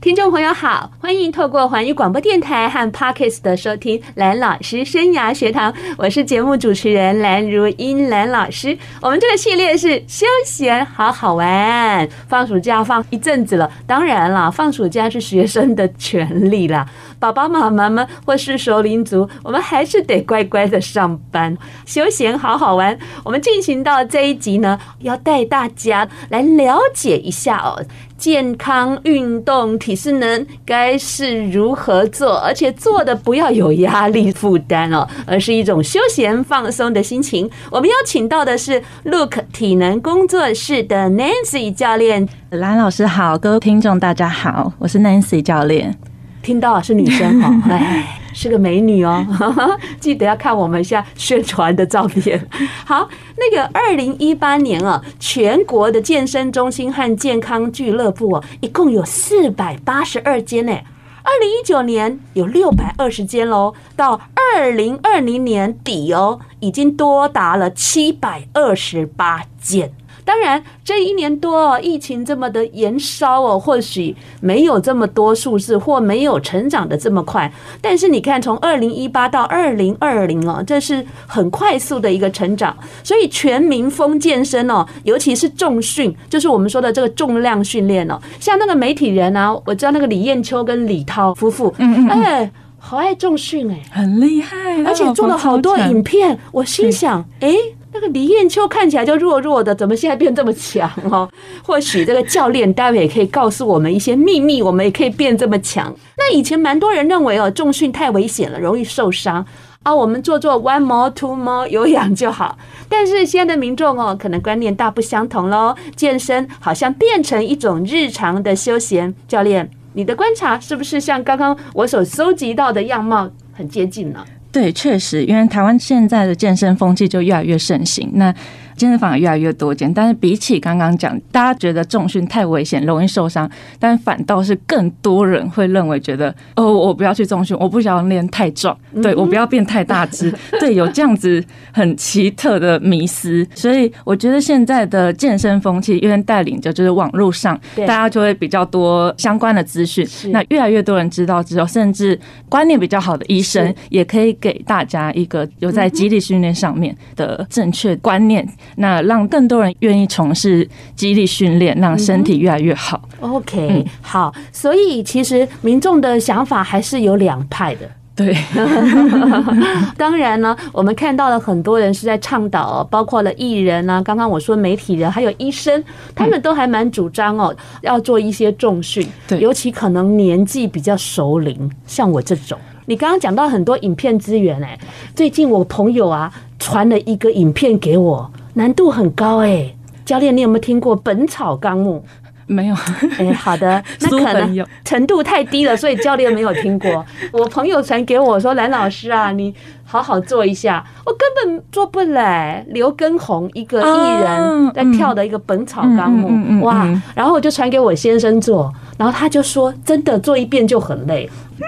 听众朋友好，欢迎透过环宇广播电台和 Parkes 的收听兰老师生涯学堂，我是节目主持人兰如英蓝老师。我们这个系列是休闲好好玩，放暑假放一阵子了，当然了，放暑假是学生的权利啦。爸爸妈妈们或是熟龄族，我们还是得乖乖的上班，休闲好好玩。我们进行到这一集呢，要带大家来了解一下哦。健康运动体适能该是如何做，而且做的不要有压力负担哦，而是一种休闲放松的心情。我们邀请到的是 Look 体能工作室的 Nancy 教练。蓝老师好，各位听众大家好，我是 Nancy 教练。听到是女生哈，哎。是个美女哦，记得要看我们一下宣传的照片。好，那个二零一八年啊，全国的健身中心和健康俱乐部啊，一共有四百八十二间呢。二零一九年有六百二十间喽，到二零二零年底哦，已经多达了七百二十八间。当然，这一年多疫情这么的延烧哦，或许没有这么多数字，或没有成长的这么快。但是你看，从二零一八到二零二零哦，这是很快速的一个成长。所以全民风健身哦，尤其是重训，就是我们说的这个重量训练哦。像那个媒体人啊，我知道那个李艳秋跟李涛夫妇，嗯嗯，哎，好爱重训哎，很厉害，而且做了好多影片。我心想，哎。那个李艳秋看起来就弱弱的，怎么现在变这么强哦？或许这个教练待会也可以告诉我们一些秘密，我们也可以变这么强。那以前蛮多人认为哦，重训太危险了，容易受伤啊。我们做做 one more two more 有氧就好。但是现在的民众哦，可能观念大不相同喽。健身好像变成一种日常的休闲。教练，你的观察是不是像刚刚我所搜集到的样貌很接近呢？对，确实，因为台湾现在的健身风气就越来越盛行。那健身房也越来越多间，但是比起刚刚讲，大家觉得重训太危险，容易受伤，但反倒是更多人会认为觉得，哦，我不要去重训，我不想练太壮，对，我不要变太大只，对，有这样子很奇特的迷思。所以我觉得现在的健身风气，因为带领着就是网络上，大家就会比较多相关的资讯。那越来越多人知道之后，甚至观念比较好的医生，也可以给大家一个有在肌力训练上面的正确观念。那让更多人愿意从事肌力训练，让身体越来越好。OK，嗯，好，所以其实民众的想法还是有两派的。对，当然呢，我们看到了很多人是在倡导，包括了艺人啊，刚刚我说媒体人，还有医生，他们都还蛮主张哦，要做一些重训。对，尤其可能年纪比较熟龄，像我这种。你刚刚讲到很多影片资源，哎，最近我朋友啊传了一个影片给我。难度很高哎、欸，教练，你有没有听过《本草纲目》？没有。哎，好的，那可能程度太低了，所以教练没有听过。我朋友传给我说：“蓝老师啊，你好好做一下。”我根本做不来。刘畊宏一个艺人在跳的一个《本草纲目》，哇！然后我就传给我先生做，然后他就说：“真的做一遍就很累。”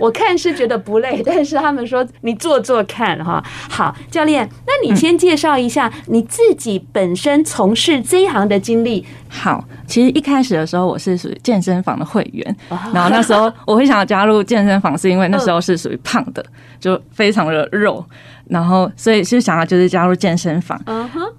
我看是觉得不累，但是他们说你做做看哈。好，教练，那你先介绍一下你自己本身从事这一行的经历。好，其实一开始的时候我是属于健身房的会员，然后那时候我会想要加入健身房，是因为那时候是属于胖的，就非常的肉。然后，所以就想要就是加入健身房，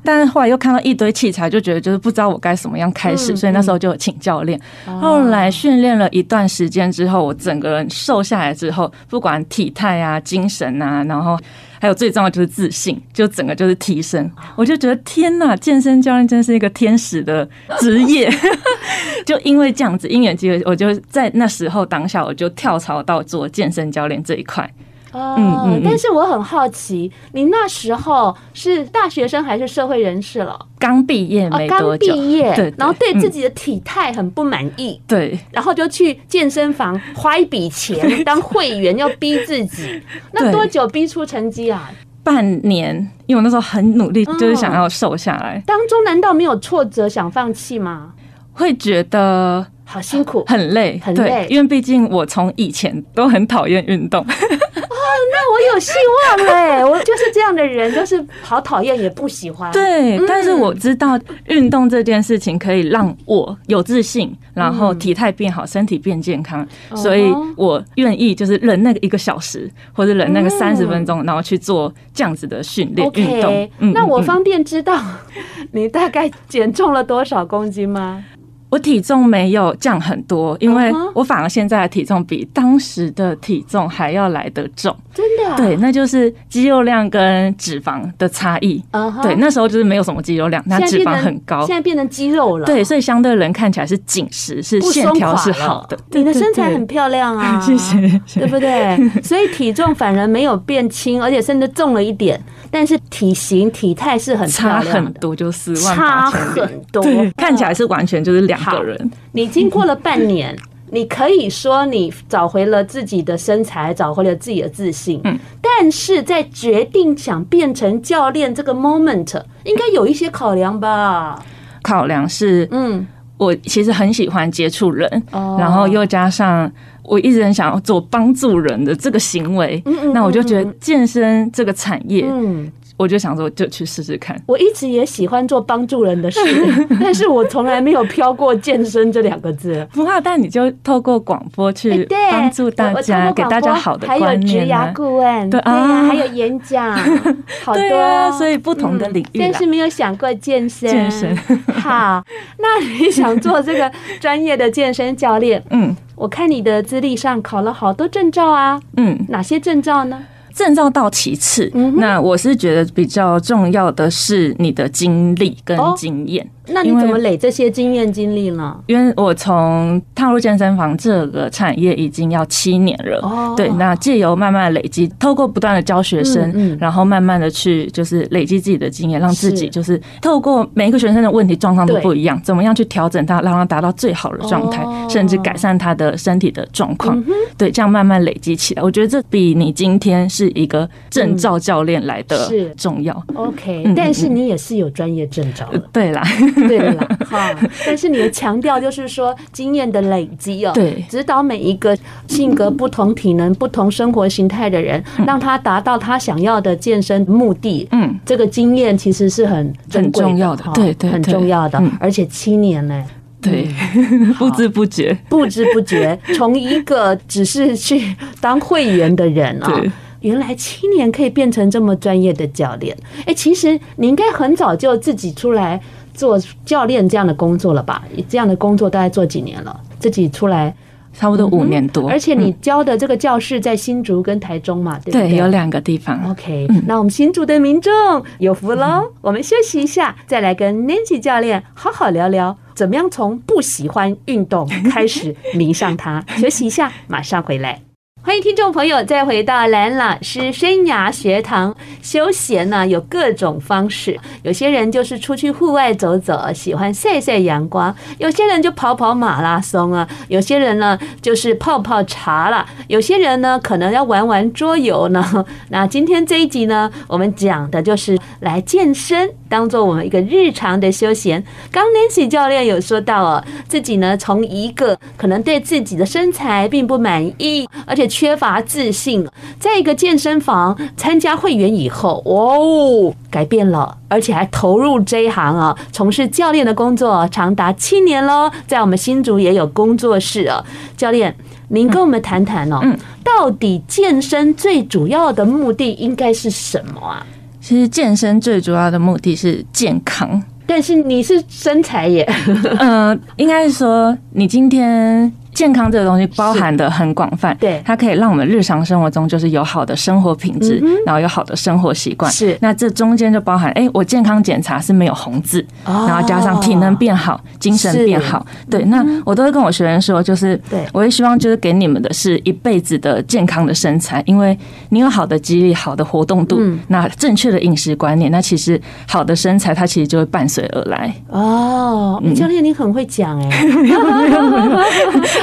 但是后来又看到一堆器材，就觉得就是不知道我该怎么样开始，所以那时候就请教练。后来训练了一段时间之后，我整个人瘦下来之后，不管体态啊、精神啊，然后还有最重要就是自信，就整个就是提升。我就觉得天哪，健身教练真是一个天使的职业。就因为这样子因缘机会，我就在那时候当下，我就跳槽到做健身教练这一块。哦，但是我很好奇，你那时候是大学生还是社会人士了？刚毕业没多久，刚毕业，对，然后对自己的体态很不满意，对，然后就去健身房花一笔钱 当会员，要逼自己。那多久逼出成绩啊？半年，因为我那时候很努力，就是想要瘦下来。当中难道没有挫折，想放弃吗？会觉得好辛苦，很累，很累，因为毕竟我从以前都很讨厌运动。那我有希望哎，我就是这样的人，就是好讨厌也不喜欢。对，但是我知道运动这件事情可以让我有自信，然后体态变好，身体变健康，所以我愿意就是忍那个一个小时，或者忍那个三十分钟，然后去做这样子的训练运动。那我方便知道 你大概减重了多少公斤吗？我体重没有降很多，因为我反而现在的体重比当时的体重还要来得重。真的、啊？对，那就是肌肉量跟脂肪的差异。Uh huh、对，那时候就是没有什么肌肉量，那脂肪很高。现在变成肌肉了。对，所以相对人看起来是紧实，是线条是好的。你的身材很漂亮啊，谢谢，对不对？所以体重反而没有变轻，而且甚至重了一点。但是体型体态是很差很多，就四万八千，差很多，看起来是完全就是两个人。你经过了半年，你可以说你找回了自己的身材，找回了自己的自信。嗯，但是在决定想变成教练这个 moment，应该有一些考量吧？考量是，嗯，我其实很喜欢接触人，然后又加上我一直很想要做帮助人的这个行为，那我就觉得健身这个产业，嗯。我就想说，就去试试看。我一直也喜欢做帮助人的事，但是我从来没有飘过健身这两个字。不怕，但你就透过广播去帮助大家，给大家好的观念。还有职涯顾问，对啊，还有演讲，好多。所以不同的领域，但是没有想过健身。健身好，那你想做这个专业的健身教练？嗯，我看你的资历上考了好多证照啊。嗯，哪些证照呢？证照到其次，那我是觉得比较重要的是你的经历跟经验。那你怎么累这些经验经历呢？因为我从踏入健身房这个产业已经要七年了，哦，对，那借由慢慢的累积，透过不断的教学生，嗯嗯，然后慢慢的去就是累积自己的经验，让自己就是透过每一个学生的问题状况都不一样，怎么样去调整他，让他达到最好的状态，哦，甚至改善他的身体的状况，嗯、对，这样慢慢累积起来，我觉得这比你今天是一个证照教练来的重要。嗯、OK，嗯、但是你也是有专业证照的，对啦。对啦，哈，但是你的强调就是说经验的累积哦，对，指导每一个性格不同、体能不同、生活形态的人，让他达到他想要的健身目的。嗯，这个经验其实是很很重要的，对对，很重要的，而且七年呢，对，不知不觉，不知不觉，从一个只是去当会员的人啊，原来七年可以变成这么专业的教练。哎，其实你应该很早就自己出来。做教练这样的工作了吧？这样的工作大概做几年了？自己出来差不多五年多。而且你教的这个教室在新竹跟台中嘛，对不对？对，有两个地方。OK，那我们新竹的民众有福喽。我们休息一下，再来跟 Nancy 教练好好聊聊，怎么样从不喜欢运动开始迷上它。休息一下，马上回来。欢迎听众朋友再回到蓝老师生涯学堂。休闲呢有各种方式，有些人就是出去户外走走，喜欢晒晒阳光；有些人就跑跑马拉松啊；有些人呢就是泡泡茶了；有些人呢可能要玩玩桌游呢。那今天这一集呢，我们讲的就是来健身，当做我们一个日常的休闲。刚 Nancy 教练有说到哦，自己呢从一个可能对自己的身材并不满意，而且。缺乏自信，在一个健身房参加会员以后，哦，改变了，而且还投入这一行啊，从事教练的工作长达七年喽。在我们新竹也有工作室啊，教练，您跟我们谈谈哦，到底健身最主要的目的应该是什么啊？其实健身最主要的目的是健康，但是你是身材耶，嗯、呃，应该是说你今天。健康这个东西包含的很广泛，对，它可以让我们日常生活中就是有好的生活品质，然后有好的生活习惯。是，那这中间就包含，哎，我健康检查是没有红字，然后加上体能变好，精神变好。对，那我都会跟我学员说，就是，对，我也希望就是给你们的是一辈子的健康的身材，因为你有好的肌力、好的活动度，那正确的饮食观念，那其实好的身材它其实就会伴随而来。哦，教练你很会讲哎。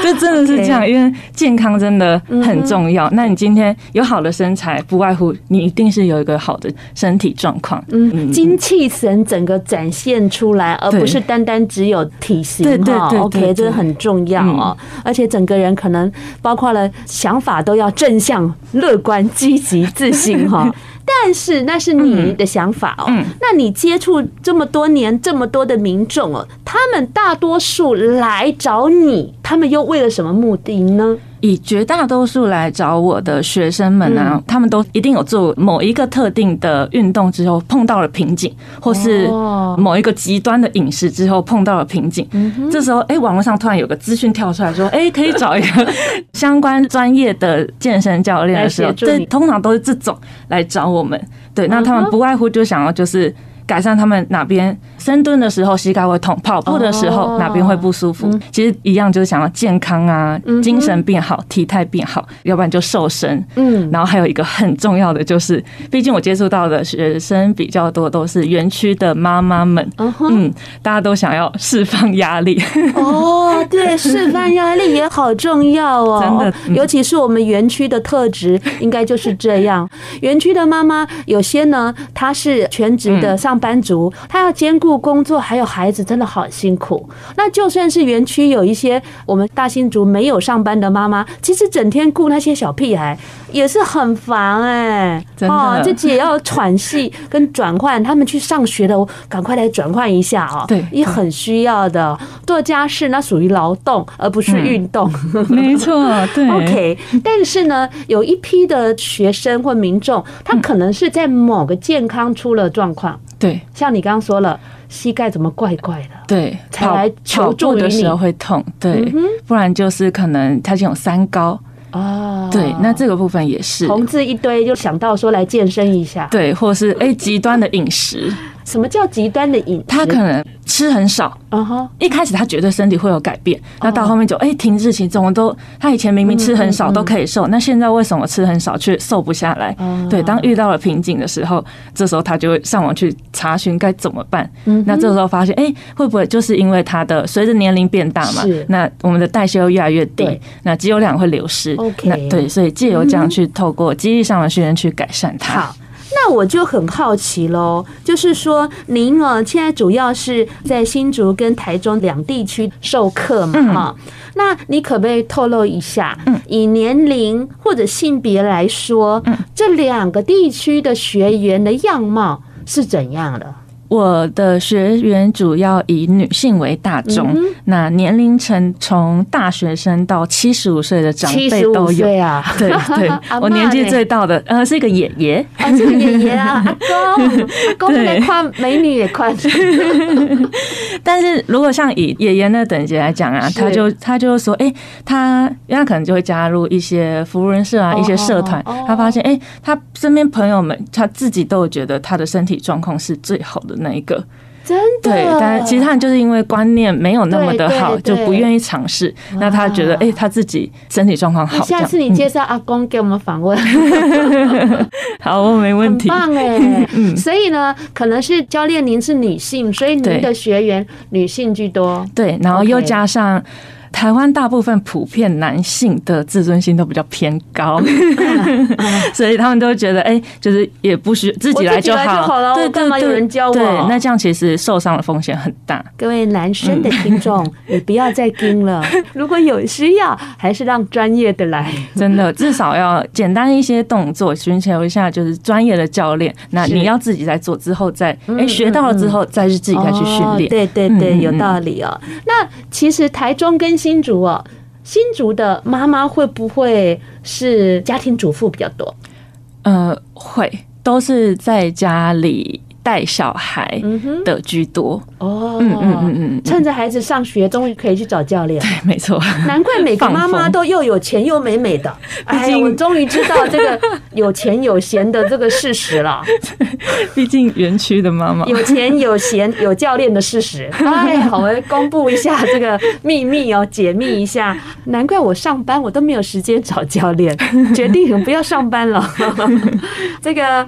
这真的是这样，因为健康真的很重要。那你今天有好的身材，不外乎你一定是有一个好的身体状况，嗯，精气神整个展现出来，而不是单单只有体型。对对对，OK，这个很重要哦。而且整个人可能包括了想法都要正向、乐观、积极、自信哈。但是那是你的想法哦。那你接触这么多年，这么多的民众哦，他们大多数来找你，他们又为了什么目的呢？以绝大多数来找我的学生们呢、啊，他们都一定有做某一个特定的运动之后碰到了瓶颈，或是某一个极端的饮食之后碰到了瓶颈。这时候，哎，网络上突然有个资讯跳出来说，哎，可以找一个相关专业的健身教练的时候，这通常都是这种来找我们。对，那他们不外乎就想要就是。改善他们哪边深蹲的时候膝盖会痛，跑步的时候哪边会不舒服，其实一样就是想要健康啊，精神变好，体态变好，要不然就瘦身。嗯，然后还有一个很重要的就是，毕竟我接触到的学生比较多，都是园区的妈妈们。嗯，大家都想要释放压力。哦，对，释放压力也好重要哦，真的，尤其是我们园区的特质，应该就是这样。园区的妈妈有些呢，她是全职的上。班族，他要兼顾工作还有孩子，真的好辛苦。那就算是园区有一些我们大新族没有上班的妈妈，其实整天顾那些小屁孩也是很烦哎，真的，自己也要喘息跟转换。他们去上学的，赶快来转换一下啊！对，也很需要的。做家事那属于劳动，而不是运动。没错，对。OK，但是呢，有一批的学生或民众，他可能是在某个健康出了状况。对，像你刚刚说了，膝盖怎么怪怪的？对，才来求助的时候会痛。对，不然就是可能他已经有三高哦。对，那这个部分也是红字一堆，就想到说来健身一下。对，或是哎极端的饮食。什么叫极端的饮食？他可能吃很少，嗯哼。一开始他觉得身体会有改变，那到后面就哎停滞期，怎么都他以前明明吃很少都可以瘦，那现在为什么吃很少却瘦不下来？对，当遇到了瓶颈的时候，这时候他就会上网去查询该怎么办。那这时候发现，哎，会不会就是因为他的随着年龄变大嘛？那我们的代谢又越来越低，那肌肉量会流失。那对，所以借由这样去透过肌力上的训练去改善它。那我就很好奇喽，就是说您啊，现在主要是在新竹跟台中两地区授课嘛，哈，那你可不可以透露一下，以年龄或者性别来说，这两个地区的学员的样貌是怎样的？我的学员主要以女性为大众，嗯、那年龄层从大学生到七十五岁的长辈都有。啊。对对，我年纪最大的呃是一个爷爷，啊是个爷爷啊，阿公，阿公也快，美女也夸。但是如果像以爷爷那等级来讲啊，他就他就说，哎、欸，他因为他可能就会加入一些服务人社啊，一些社团，他发现，哎、欸，他身边朋友们他自己都有觉得他的身体状况是最好的。那一个真的对，但其实他们就是因为观念没有那么的好，就不愿意尝试。那他觉得，哎，他自己身体状况好。下次你介绍阿公给我们访问，好，我没问题。棒哎，嗯，所以呢，可能是教练您是女性，所以您的学员女性居多。对，然后又加上。台湾大部分普遍男性的自尊心都比较偏高，所以他们都觉得，哎，就是也不需自己来就好了，对对对，有人教我。对，那这样其实受伤的风险很大。各位男生的听众，你不要再跟了。如果有需要，还是让专业的来。真的，至少要简单一些动作，寻求一下就是专业的教练。那你要自己在做之后，再哎学到了之后，再是自己再去训练。对对对，有道理哦。那其实台中跟新竹哦，新竹的妈妈会不会是家庭主妇比较多？呃，会，都是在家里。带小孩的居多哦，嗯嗯嗯嗯，趁着孩子上学，终于可以去找教练。对，没错。难怪每个妈妈都又有钱又美美的。哎，我终于知道这个有钱有闲的这个事实了。毕竟园区的妈妈有钱有闲 有教练的事实。哎，好，我公布一下这个秘密哦，解密一下。难怪我上班我都没有时间找教练，决定不要上班了。这个。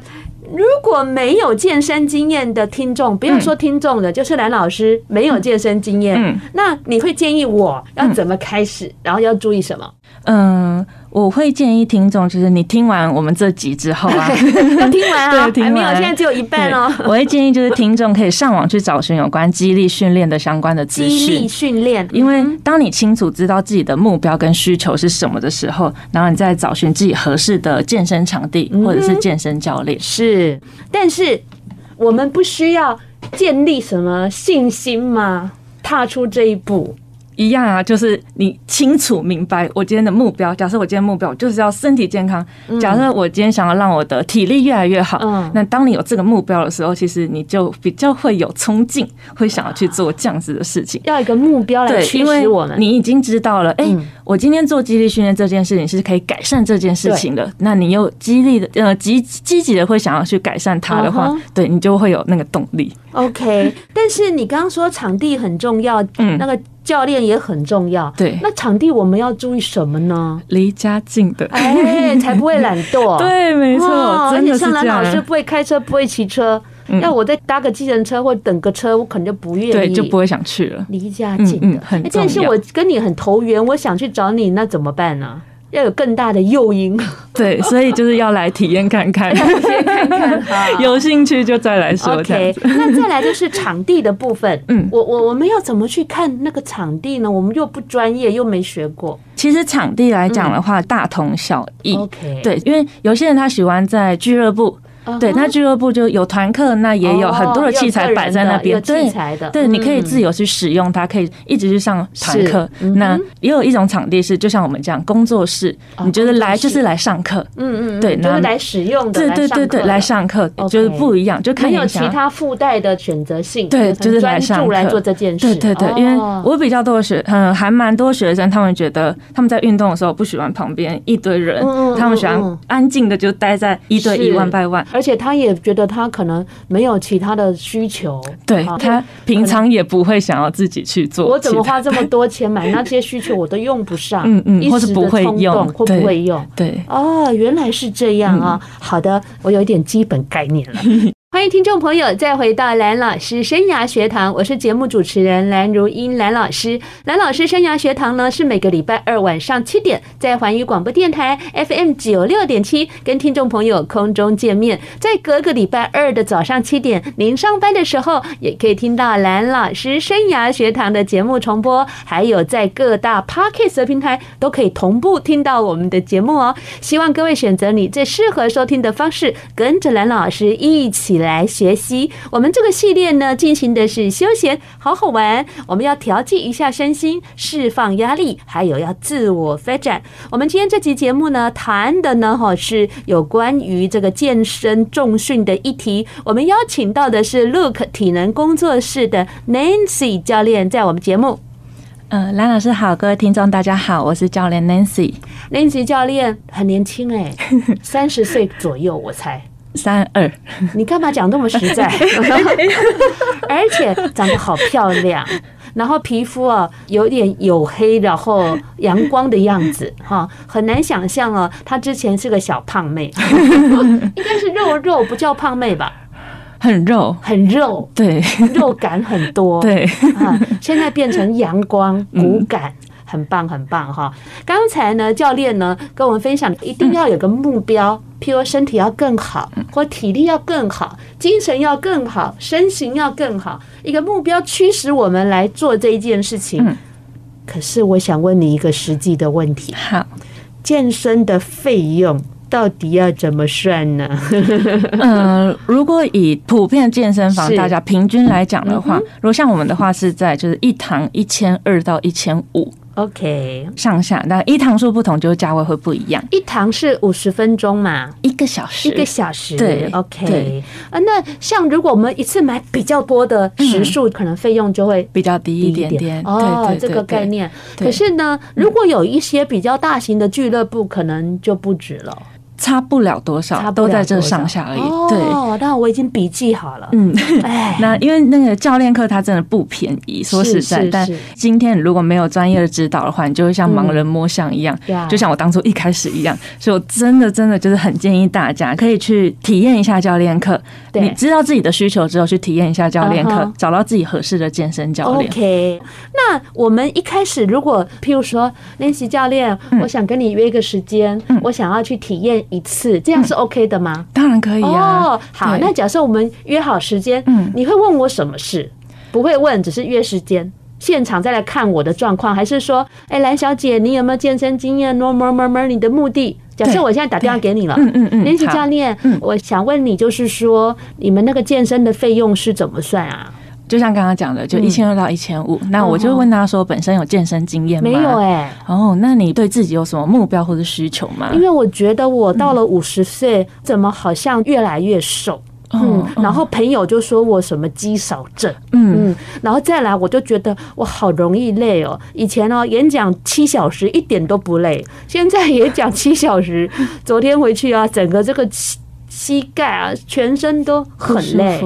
如果没有健身经验的听众，不要说听众的，就是蓝老师没有健身经验，嗯，那你会建议我要怎么开始，然后要注意什么？嗯，我会建议听众，就是你听完我们这集之后啊，要听完啊，对，听完，没有，现在只有一半哦。我会建议就是听众可以上网去找寻有关肌力训练的相关的资讯。肌力训练，因为当你清楚知道自己的目标跟需求是什么的时候，然后你再找寻自己合适的健身场地或者是健身教练。是，但是我们不需要建立什么信心吗？踏出这一步。一样啊，就是你清楚明白我今天的目标。假设我今天目标就是要身体健康，假设我今天想要让我的体力越来越好，嗯，那当你有这个目标的时候，其实你就比较会有冲劲，会想要去做这样子的事情。要一个目标来驱使我们。你已经知道了，哎，我今天做肌力训练这件事情是可以改善这件事情的。那你又激励的呃积积极的会想要去改善它的话，对你就会有那个动力。OK，但是你刚刚说场地很重要，嗯，那个。教练也很重要，对。那场地我们要注意什么呢？离家近的，哎，才不会懒惰。对，没错。而且像兰老师不会开车，不会骑车，要我再搭个计程车或等个车，我可能就不愿意，对，就不会想去了。离家近的，很重要。但是我跟你很投缘，我想去找你，那怎么办呢？要有更大的诱因，对，所以就是要来体验看看，先看看，有兴趣就再来说。OK，那再来就是场地的部分。嗯，我我我们要怎么去看那个场地呢？我们又不专业，又没学过。其实场地来讲的话，大同小异。OK，对，因为有些人他喜欢在俱乐部。对，那俱乐部就有团课，那也有很多的器材摆在那边。对，对，你可以自由去使用它，可以一直去上团课。那也有一种场地是，就像我们这样工作室，你觉得来就是来上课。嗯嗯，对，就是来使用的。对对对对，来上课就是不一样，就看有其他附带的选择性。对，就是来上课来做这件事。对对对，因为我比较多的学，嗯，还蛮多学生，他们觉得他们在运动的时候不喜欢旁边一堆人，他们喜欢安静的就待在一对一 one by one。而且他也觉得他可能没有其他的需求，对，他平常也不会想要自己去做。我怎么花这么多钱买 那些需求，我都用不上，嗯嗯，或是不会用，会不会用？对，哦，原来是这样啊。好的，我有一点基本概念了。欢迎听众朋友再回到蓝老师生涯学堂，我是节目主持人蓝如英，蓝老师。蓝老师生涯学堂呢，是每个礼拜二晚上七点在环宇广播电台 FM 九六点七跟听众朋友空中见面，在隔个礼拜二的早上七点，您上班的时候也可以听到蓝老师生涯学堂的节目重播，还有在各大 Podcast 平台都可以同步听到我们的节目哦。希望各位选择你最适合收听的方式，跟着蓝老师一起来。学习，我们这个系列呢，进行的是休闲，好好玩。我们要调剂一下身心，释放压力，还有要自我发展。我们今天这期节目呢，谈的呢，哈，是有关于这个健身重训的议题。我们邀请到的是 Look 体能工作室的 Nancy 教练，在我们节目。嗯、呃，蓝老师好，各位听众大家好，我是教练 Nancy。Nancy 教练很年轻哎，三十岁左右，我猜。三二，你干嘛讲那么实在？而且长得好漂亮，然后皮肤啊有点黝黑，然后阳光的样子哈，很难想象哦。她之前是个小胖妹，应该是肉肉，不叫胖妹吧？很肉，很肉，对，肉感很多，对啊，现在变成阳光骨感。很棒，很棒哈！刚才呢，教练呢跟我们分享，一定要有个目标，譬如身体要更好，或体力要更好，精神要更好，身形要更好，一个目标驱使我们来做这一件事情。可是，我想问你一个实际的问题：好，健身的费用到底要怎么算呢？嗯，如果以普遍健身房大家平均来讲的话，如果像我们的话，是在就是一堂一千二到一千五。OK，上下那一堂数不同，就是价位会不一样。一堂是五十分钟嘛，一个小时，一个小时。对，OK。啊，那像如果我们一次买比较多的时数，可能费用就会比较低一点点。哦，这个概念。可是呢，如果有一些比较大型的俱乐部，可能就不止了。差不了多少，都在这上下而已。对，哦，那我已经笔记好了。嗯，哎，那因为那个教练课它真的不便宜，说实在，但今天如果没有专业的指导的话，你就会像盲人摸象一样，嗯、就像我当初一开始一样。所以我真的真的就是很建议大家可以去体验一下教练课。对，你知道自己的需求之后，去体验一下教练课，uh huh. 找到自己合适的健身教练。OK，那我们一开始如果譬如说练习教练，嗯、我想跟你约一个时间，嗯、我想要去体验一次，这样是 OK 的吗？嗯、当然可以啊。哦，好，那假设我们约好时间，嗯，你会问我什么事？不会问，只是约时间，现场再来看我的状况，还是说，哎，蓝小姐，你有没有健身经验？No，more，more，more，你的目的？假设我现在打电话给你了，嗯嗯嗯，练习教练，嗯，我想问你，就是说，你们那个健身的费用是怎么算啊？就像刚刚讲的，就一千二到一千五。那我就问他说，本身有健身经验吗？没有哎。哦，那你对自己有什么目标或者需求吗？因为我觉得我到了五十岁，怎么好像越来越瘦？嗯，然后朋友就说我什么肌少症，嗯嗯，然后再来我就觉得我好容易累哦。以前哦演讲七小时一点都不累，现在演讲七小时，昨天回去啊，整个这个膝膝盖啊，全身都很累。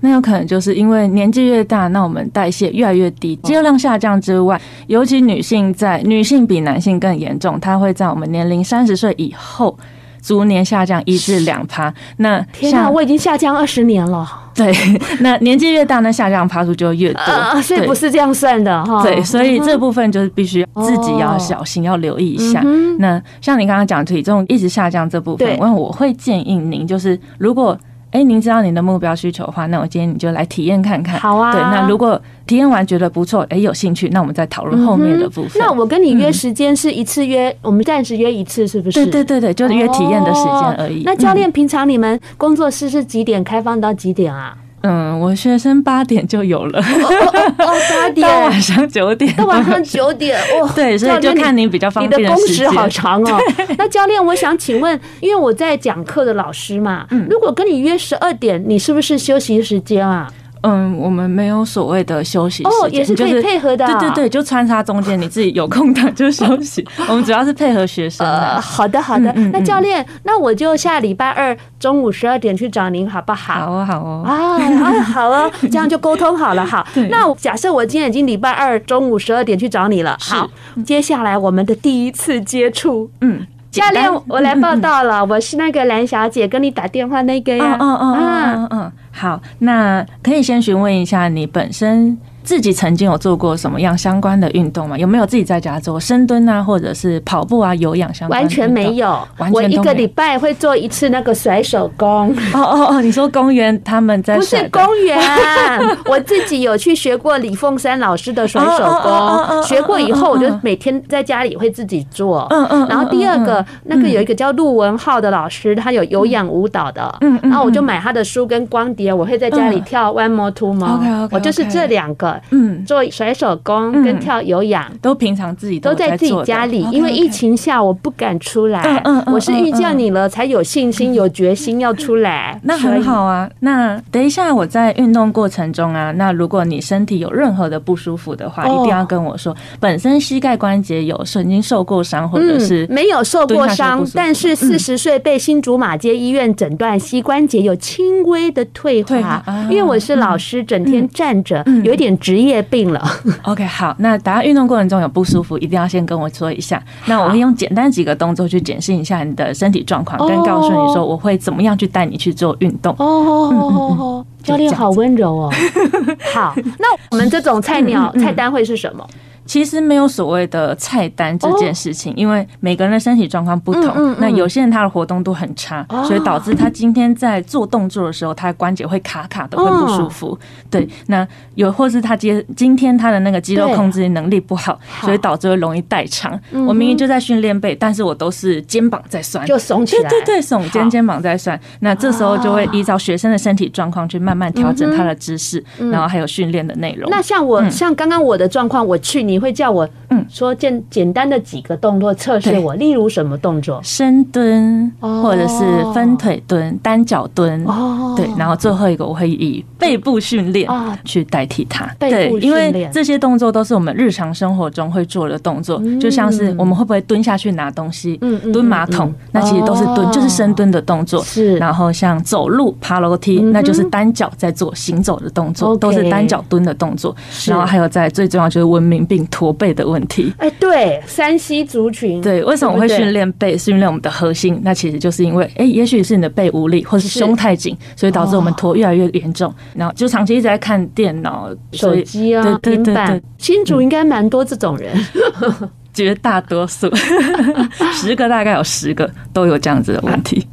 那有可能就是因为年纪越大，那我们代谢越来越低，肌肉量下降之外，尤其女性在女性比男性更严重，它会在我们年龄三十岁以后。逐年下降一至两趴，那天哪，我已经下降二十年了。对，那年纪越大，那下降趴数就越多，啊，所以不是这样算的哈。对，所以这部分就是必须自己要小心，要留意一下。那像你刚刚讲体重一直下降这部分，我我会建议您就是如果。哎，您知道您的目标需求的话，那我今天你就来体验看看。好啊。对，那如果体验完觉得不错，哎，有兴趣，那我们再讨论后面的部分。那我跟你约时间是一次约，嗯、我们暂时约一次，是不是？对对对对，就是约体验的时间而已。哦、那教练，平常你们工作室是几点开放到几点啊？嗯，我学生八点就有了，哦，八点。到晚上九点，到晚上九点，哦，对，所以就看你比较方便你的工时好长哦。那教练，我想请问，因为我在讲课的老师嘛，如果跟你约十二点，你是不是休息时间啊？嗯，我们没有所谓的休息时间，哦，也是可以配合的。对对对，就穿插中间，你自己有空档 就休息。我们主要是配合学生。呃，好的好的。那教练，那我就下礼拜二中午十二点去找您，好不好？好哦，好哦。啊，好哦，这样就沟通好了。好，那假设我今天已经礼拜二中午十二点去找你了。好，接下来我们的第一次接触，嗯。教练，我来报道了，我是那个蓝小姐，跟你打电话那个呀。嗯嗯嗯嗯，好，那可以先询问一下你本身。自己曾经有做过什么样相关的运动吗？有没有自己在家做深蹲啊，或者是跑步啊、有氧相关？完全没有，完全我一个礼拜会做一次那个甩手功。哦哦哦，你说公园他们在？不是公园，我自己有去学过李凤山老师的甩手功，学过以后我就每天在家里会自己做。嗯嗯。然后第二个，那个有一个叫陆文浩的老师，他有有氧舞蹈的。嗯嗯。然后我就买他的书跟光碟，我会在家里跳 One More Two More。OK OK。我就是这两个。嗯，做甩手工跟跳有氧，都平常自己都在自己家里，因为疫情下我不敢出来。嗯嗯，我是遇见你了，才有信心、有决心要出来。那很好啊。那等一下我在运动过程中啊，那如果你身体有任何的不舒服的话，一定要跟我说。本身膝盖关节有曾经受过伤，或者是没有受过伤，但是四十岁被新竹马街医院诊断膝关节有轻微的退化。因为我是老师，整天站着，有一点职业病了。OK，好，那大家运动过程中有不舒服，一定要先跟我说一下。那我会用简单几个动作去检视一下你的身体状况，跟告诉你说我会怎么样去带你去做运动。哦，教练好温柔哦。好，那我们这种菜鸟菜单会是什么？其实没有所谓的菜单这件事情，因为每个人的身体状况不同。那有些人他的活动度很差，所以导致他今天在做动作的时候，他的关节会卡卡的，会不舒服。对，那有或是他今今天他的那个肌肉控制能力不好，所以导致会容易代偿。我明明就在训练背，但是我都是肩膀在酸，就耸起来。对对对，耸肩肩膀在酸。那这时候就会依照学生的身体状况去慢慢调整他的姿势，然后还有训练的内容。那像我像刚刚我的状况，我去年。你会叫我嗯。说简简单的几个动作测试我，例如什么动作？深蹲，或者是分腿蹲、单脚蹲。哦，对，然后最后一个我会以背部训练去代替它。对，因为这些动作都是我们日常生活中会做的动作，就像是我们会不会蹲下去拿东西，蹲马桶，那其实都是蹲，就是深蹲的动作。是，然后像走路、爬楼梯，那就是单脚在做行走的动作，都是单脚蹲的动作。然后还有在最重要就是文明病驼背的问题。哎，对，山西族群，对，为什么我会训练背？训练我们的核心？那其实就是因为，哎，也许是你的背无力，或是胸太紧，所以导致我们驼越来越严重。然后就长期一直在看电脑、手机啊、平板。新竹应该蛮多这种人。绝大多数，十个大概有十个都有这样子的问题，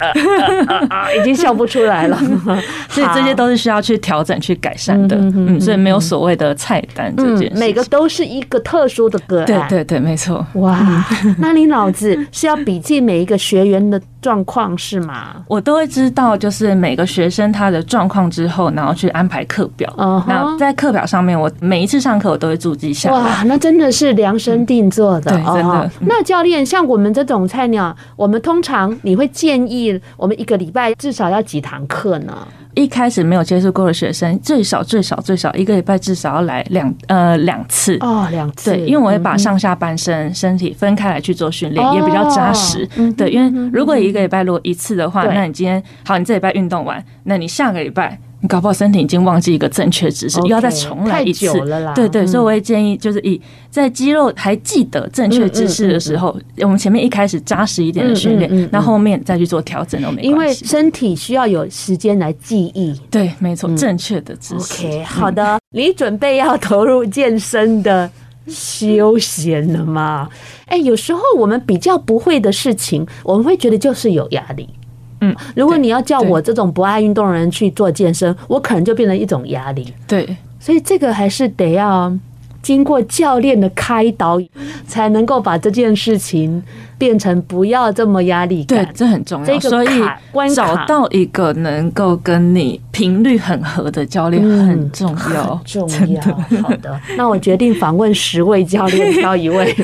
已经笑不出来了。所以这些都是需要去调整、去改善的。嗯，所以没有所谓的菜单这件事，每个都是一个特殊的个案。对对对，没错。哇，那你脑子是要笔记每一个学员的状况是吗？我都会知道，就是每个学生他的状况之后，然后去安排课表。然后在课表上面，我每一次上课我都会注记下来。哇，那真的是量身定做的。对，真的。那教练，像我们这种菜鸟，我们通常你会建议我们一个礼拜至少要几堂课呢？一开始没有接触过的学生，最少最少最少一个礼拜至少要来两呃两次哦，两次。对，因为我会把上下半身身体分开来去做训练，也比较扎实。对，因为如果一个礼拜如果一次的话，那你今天好，你这礼拜运动完，那你下个礼拜。你搞不好身体已经忘记一个正确姿势，又要再重来一次。对对，所以我会建议，就是以在肌肉还记得正确姿势的时候，我们前面一开始扎实一点的训练，那后面再去做调整都没关系。因为身体需要有时间来记忆。对，没错，正确的姿势。OK，好的，你准备要投入健身的休闲了吗？哎，有时候我们比较不会的事情，我们会觉得就是有压力。嗯，如果你要叫我这种不爱运动的人去做健身，我可能就变成一种压力。对，所以这个还是得要经过教练的开导，才能够把这件事情变成不要这么压力感。对，这很重要。所以找到一个能够跟你频率很合的教练很重要，重要。好的，那我决定访问十位教练挑一位。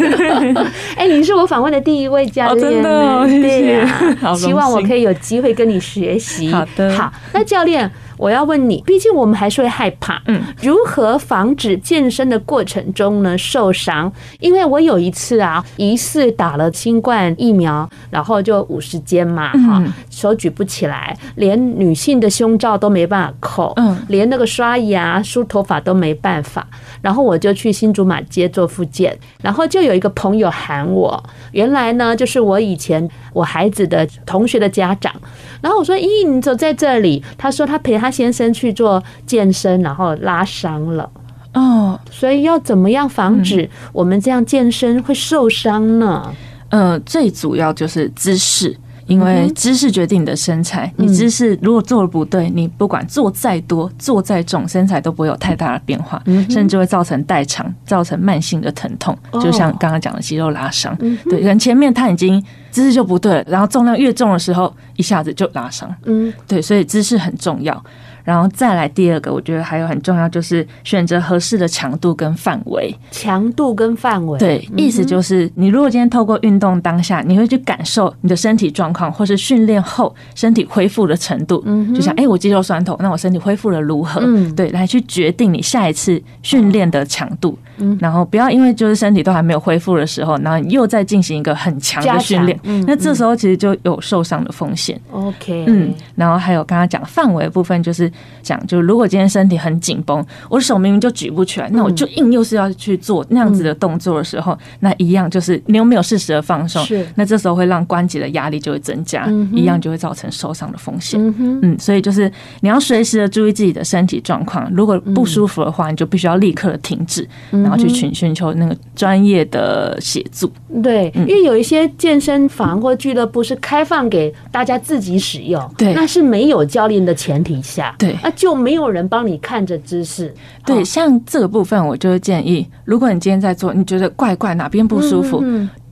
哎，你是我访问的第一位教练，真的，对呀，希望我可以有机会跟你学习。好的，好，那教练。我要问你，毕竟我们还是会害怕，嗯，如何防止健身的过程中呢受伤？因为我有一次啊，疑似打了新冠疫苗，然后就五十肩嘛，哈，手举不起来，连女性的胸罩都没办法扣，嗯，连那个刷牙、梳头发都没办法，然后我就去新竹马街做复健，然后就有一个朋友喊我，原来呢就是我以前我孩子的同学的家长，然后我说：“咦，你走在这里？”他说他陪他。他先生去做健身，然后拉伤了。哦，所以要怎么样防止我们这样健身会受伤呢？呃，最主要就是姿势，因为姿势决定你的身材。你姿势如果做的不对，你不管做再多、做再重，身材都不会有太大的变化，甚至会造成代偿，造成慢性的疼痛。就像刚刚讲的肌肉拉伤，对，可能前面他已经姿势就不对了，然后重量越重的时候，一下子就拉伤。嗯，对，所以姿势很重要。然后再来第二个，我觉得还有很重要，就是选择合适的强度跟范围。强度跟范围，对，意思就是你如果今天透过运动当下，你会去感受你的身体状况，或是训练后身体恢复的程度。嗯，就像哎，我肌肉酸痛，那我身体恢复了如何？嗯，对，来去决定你下一次训练的强度。嗯，然后不要因为就是身体都还没有恢复的时候，然后又再进行一个很强的训练。嗯，那这时候其实就有受伤的风险。OK，嗯，然后还有刚刚讲范围部分，就是。讲，就如果今天身体很紧绷，我的手明明就举不起来，那我就硬又是要去做那样子的动作的时候，那一样就是你又没有适时的放松，是那这时候会让关节的压力就会增加，一样就会造成受伤的风险。嗯，所以就是你要随时的注意自己的身体状况，如果不舒服的话，你就必须要立刻的停止，然后去寻寻求那个专业的协助。对，因为有一些健身房或俱乐部是开放给大家自己使用，对，那是没有教练的前提下，对，那就。没有人帮你看着姿势，对，像这个部分，我就会建议，如果你今天在做，你觉得怪怪哪边不舒服，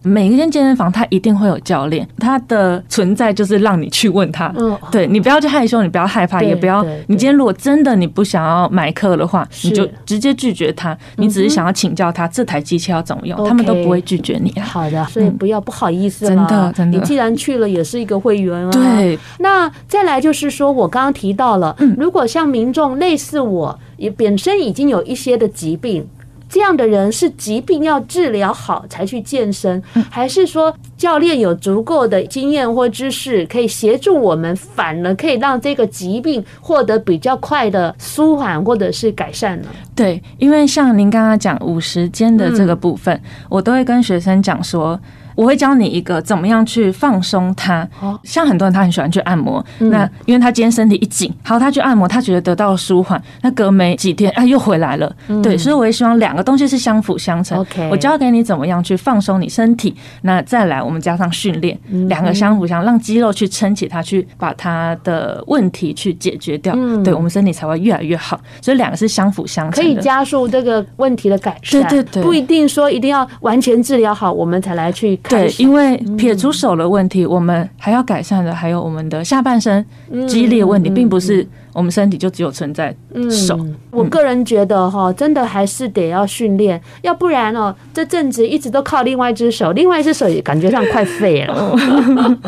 每一间健身房它一定会有教练，它的存在就是让你去问他。嗯，对，你不要去害羞，你不要害怕，也不要。你今天如果真的你不想要买课的话，你就直接拒绝他。你只是想要请教他这台机器要怎么用，他们都不会拒绝你。好的，所以不要不好意思。真的，真的。你既然去了，也是一个会员啊。对。那再来就是说，我刚刚提到了，如果像民众类似我，也本身已经有一些的疾病。这样的人是疾病要治疗好才去健身，还是说教练有足够的经验或知识可以协助我们，反而可以让这个疾病获得比较快的舒缓或者是改善呢？对，因为像您刚刚讲五十肩的这个部分，我都会跟学生讲说。我会教你一个怎么样去放松它。像很多人他很喜欢去按摩，那因为他今天身体一紧，好，他去按摩，他觉得得到舒缓，那隔没几天，哎，又回来了。对，所以我也希望两个东西是相辅相成。我教给你怎么样去放松你身体，那再来我们加上训练，两个相辅相，让肌肉去撑起它，去把它的问题去解决掉。对，我们身体才会越来越好。所以两个是相辅相成，可以加速这个问题的改善。对对对，不一定说一定要完全治疗好，我们才来去。对，因为撇除手的问题，我们还要改善的还有我们的下半身肌力的问题，并不是我们身体就只有存在手。我个人觉得哈，真的还是得要训练，要不然哦，这阵子一直都靠另外一只手，另外一只手也感觉上快废了，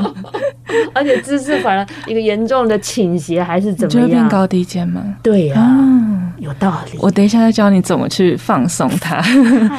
而且姿势反而一个严重的倾斜还是怎么样？就变高低肩吗？对呀。有道理，我等一下再教你怎么去放松它，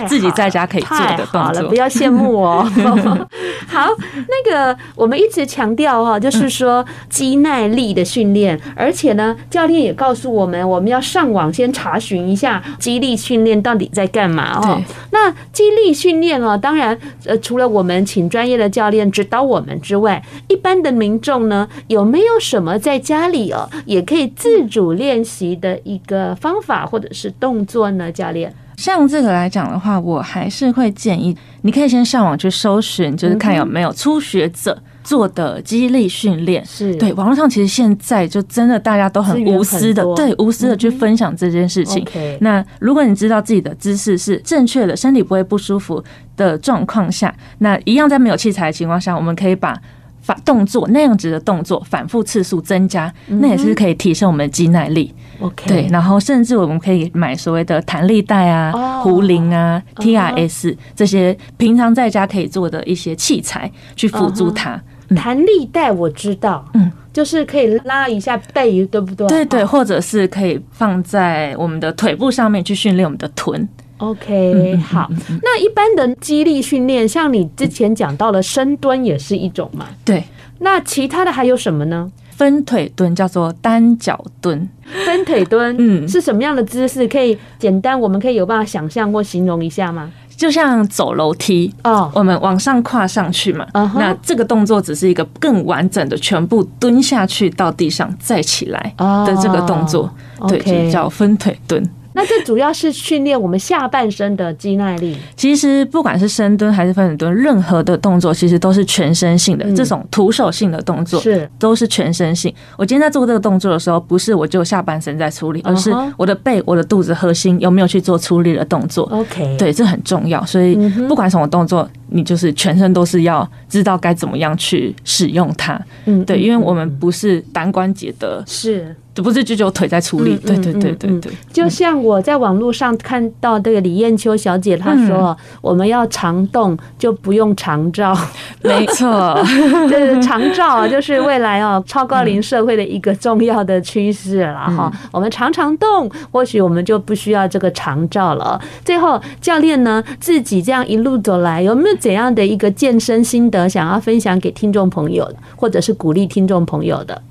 自己在家可以做的动作。好了，不要羡慕哦。好，那个我们一直强调哈，就是说肌耐力的训练，而且呢，教练也告诉我们，我们要上网先查询一下激励训练到底在干嘛哦。那激励训练哦，当然呃，除了我们请专业的教练指导我们之外，一般的民众呢，有没有什么在家里哦，也可以自主练习的一个方方法或者是动作呢？教练，像这个来讲的话，我还是会建议你可以先上网去搜寻，就是看有没有初学者做的肌力训练。是对，网络上其实现在就真的大家都很无私的，对，无私的去分享这件事情。那如果你知道自己的姿势是正确的，身体不会不舒服的状况下，那一样在没有器材的情况下，我们可以把。把动作那样子的动作反复次数增加，那也是可以提升我们的肌耐力。OK，对，然后甚至我们可以买所谓的弹力带啊、壶铃啊、TRS 这些平常在家可以做的一些器材去辅助它。弹力带我知道，嗯，就是可以拉一下背，对不对？对对，或者是可以放在我们的腿部上面去训练我们的臀。OK，好。那一般的肌力训练，像你之前讲到了深蹲也是一种嘛？对。那其他的还有什么呢？分腿蹲叫做单脚蹲。分腿蹲，嗯，是什么样的姿势？可以简单，我们可以有办法想象或形容一下吗？就像走楼梯哦，我们往上跨上去嘛。那这个动作只是一个更完整的，全部蹲下去到地上再起来的这个动作，对，就叫分腿蹲。那这主要是训练我们下半身的肌耐力。其实不管是深蹲还是分腿蹲，任何的动作其实都是全身性的。这种徒手性的动作是都是全身性。我今天在做这个动作的时候，不是我就下半身在处理，而是我的背、我的肚子核心有没有去做出力的动作。OK，对，这很重要。所以不管什么动作，你就是全身都是要知道该怎么样去使用它。嗯，对，因为我们不是单关节的，是。不是就只有腿在处理，对对对对对。就像我在网络上看到这个李艳秋小姐她说，我们要常动就不用常照，没错，就是常照就是未来哦超高龄社会的一个重要的趋势了哈。我们常常动，或许我们就不需要这个常照了。最后，教练呢自己这样一路走来，有没有怎样的一个健身心得想要分享给听众朋友，或者是鼓励听众朋友的？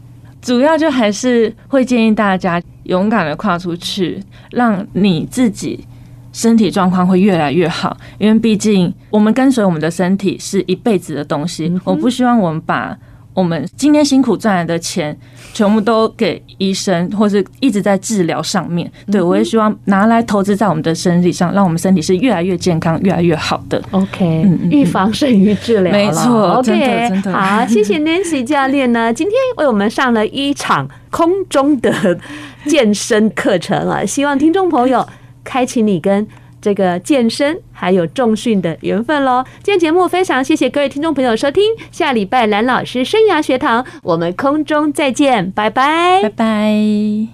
主要就还是会建议大家勇敢的跨出去，让你自己身体状况会越来越好。因为毕竟我们跟随我们的身体是一辈子的东西，我不希望我们把。我们今天辛苦赚来的钱，全部都给医生，或是一直在治疗上面。对，我也希望拿来投资在我们的身体上，让我们身体是越来越健康、越来越好的。OK，预防胜于治疗，没错。真的，真的。好，谢谢 Nancy 教练呢，今天为我们上了一场空中的健身课程啊，希望听众朋友开启你跟。这个健身还有重训的缘分喽。今天节目非常谢谢各位听众朋友收听，下礼拜蓝老师生涯学堂，我们空中再见，拜拜，拜拜。